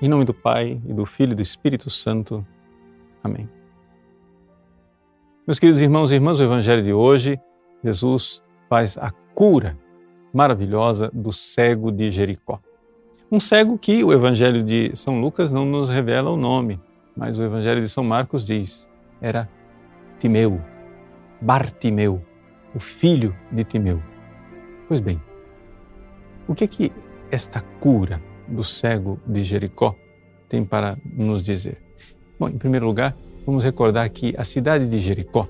Em nome do Pai, e do Filho e do Espírito Santo. Amém. Meus queridos irmãos e irmãs, o Evangelho de hoje, Jesus faz a cura maravilhosa do cego de Jericó. Um cego que o Evangelho de São Lucas não nos revela o nome, mas o Evangelho de São Marcos diz: era Timeu, Bartimeu, o filho de Timeu. Pois bem, o que é que esta cura do cego de Jericó tem para nos dizer? Bom, em primeiro lugar, vamos recordar que a cidade de Jericó,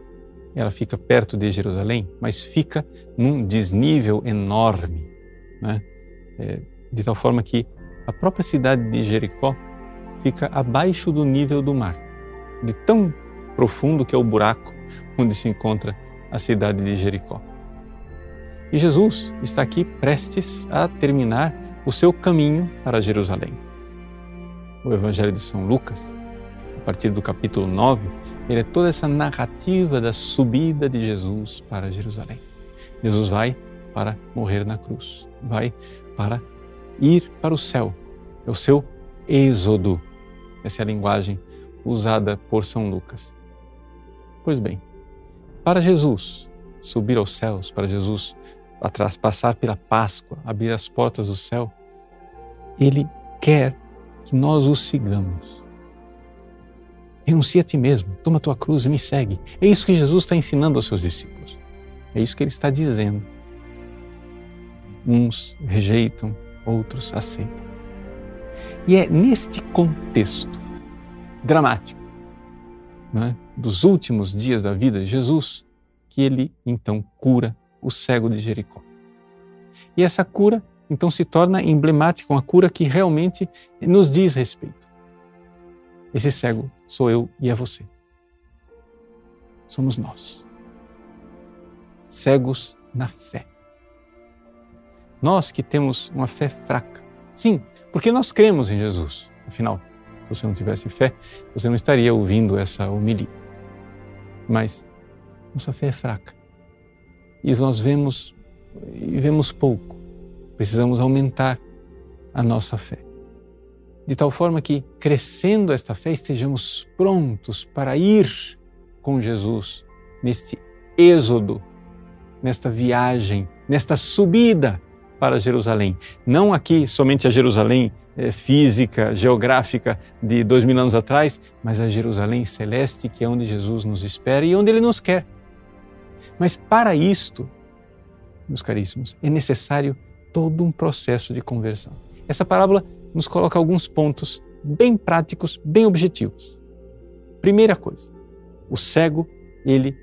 ela fica perto de Jerusalém, mas fica num desnível enorme, né? é, de tal forma que a própria cidade de Jericó fica abaixo do nível do mar, de tão profundo que é o buraco onde se encontra a cidade de Jericó. E Jesus está aqui prestes a terminar o seu caminho para Jerusalém. O Evangelho de São Lucas, a partir do capítulo 9, ele é toda essa narrativa da subida de Jesus para Jerusalém. Jesus vai para morrer na cruz, vai para ir para o céu. É o seu êxodo. Essa é a linguagem usada por São Lucas. Pois bem, para Jesus subir aos céus, para Jesus passar pela Páscoa, abrir as portas do céu, Ele quer que nós o sigamos. Renuncia a ti mesmo, toma a tua cruz e me segue. É isso que Jesus está ensinando aos seus discípulos. É isso que ele está dizendo. Uns rejeitam, outros aceitam. E é neste contexto dramático é? dos últimos dias da vida de Jesus que ele então cura o cego de Jericó. E essa cura então se torna emblemática, uma cura que realmente nos diz respeito. Esse cego sou eu e é você. Somos nós. Cegos na fé. Nós que temos uma fé fraca. Sim, porque nós cremos em Jesus. Afinal, se você não tivesse fé, você não estaria ouvindo essa homilia. Mas nossa fé é fraca e nós vemos e vemos pouco. Precisamos aumentar a nossa fé. De tal forma que, crescendo esta fé, estejamos prontos para ir com Jesus neste êxodo, nesta viagem, nesta subida para Jerusalém. Não aqui somente a Jerusalém é, física, geográfica de dois mil anos atrás, mas a Jerusalém celeste, que é onde Jesus nos espera e onde Ele nos quer. Mas para isto, meus caríssimos, é necessário todo um processo de conversão. Essa parábola nos coloca alguns pontos bem práticos, bem objetivos. Primeira coisa, o cego, ele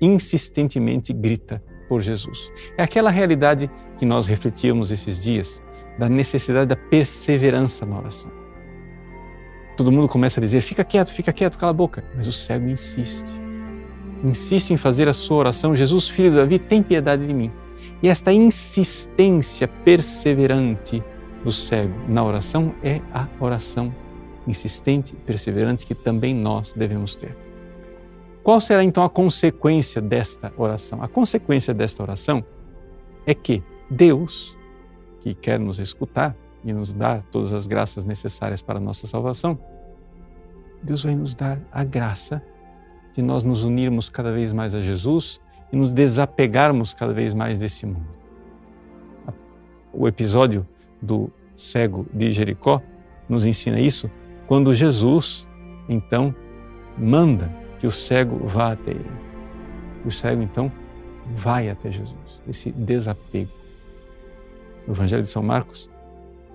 insistentemente grita por Jesus. É aquela realidade que nós refletíamos esses dias, da necessidade da perseverança na oração. Todo mundo começa a dizer: fica quieto, fica quieto, cala a boca. Mas o cego insiste. Insiste em fazer a sua oração: Jesus, filho de Davi, tem piedade de mim. E esta insistência perseverante do cego na oração é a oração insistente perseverante que também nós devemos ter. Qual será então a consequência desta oração? A consequência desta oração é que Deus, que quer nos escutar e nos dar todas as graças necessárias para a nossa salvação, Deus vai nos dar a graça de nós nos unirmos cada vez mais a Jesus e nos desapegarmos cada vez mais desse mundo. O episódio do cego de Jericó nos ensina isso quando Jesus, então, manda que o cego vá até ele. O cego, então, vai até Jesus, esse desapego. O Evangelho de São Marcos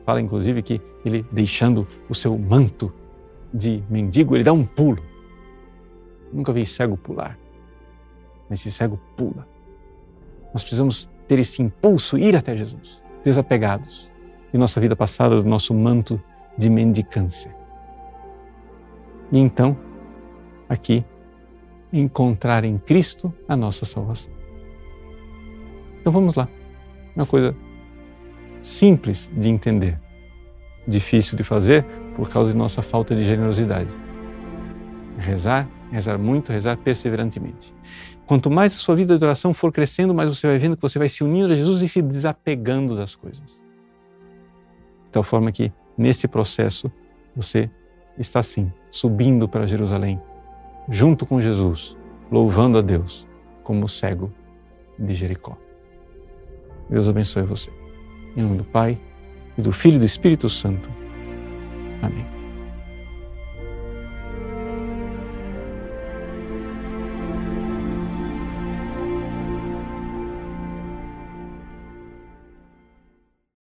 fala, inclusive, que ele, deixando o seu manto de mendigo, ele dá um pulo. Nunca vi cego pular, mas esse cego pula. Nós precisamos ter esse impulso, ir até Jesus, desapegados de nossa vida passada, do nosso manto de mendicância. E então, aqui, encontrar em Cristo a nossa salvação. Então vamos lá. Uma coisa simples de entender, difícil de fazer por causa de nossa falta de generosidade. Rezar, rezar muito, rezar perseverantemente. Quanto mais a sua vida de oração for crescendo, mais você vai vendo que você vai se unindo a Jesus e se desapegando das coisas. De tal forma que, nesse processo, você está sim subindo para Jerusalém, junto com Jesus, louvando a Deus como o cego de Jericó. Deus abençoe você. Em nome do Pai, e do Filho e do Espírito Santo. Amém.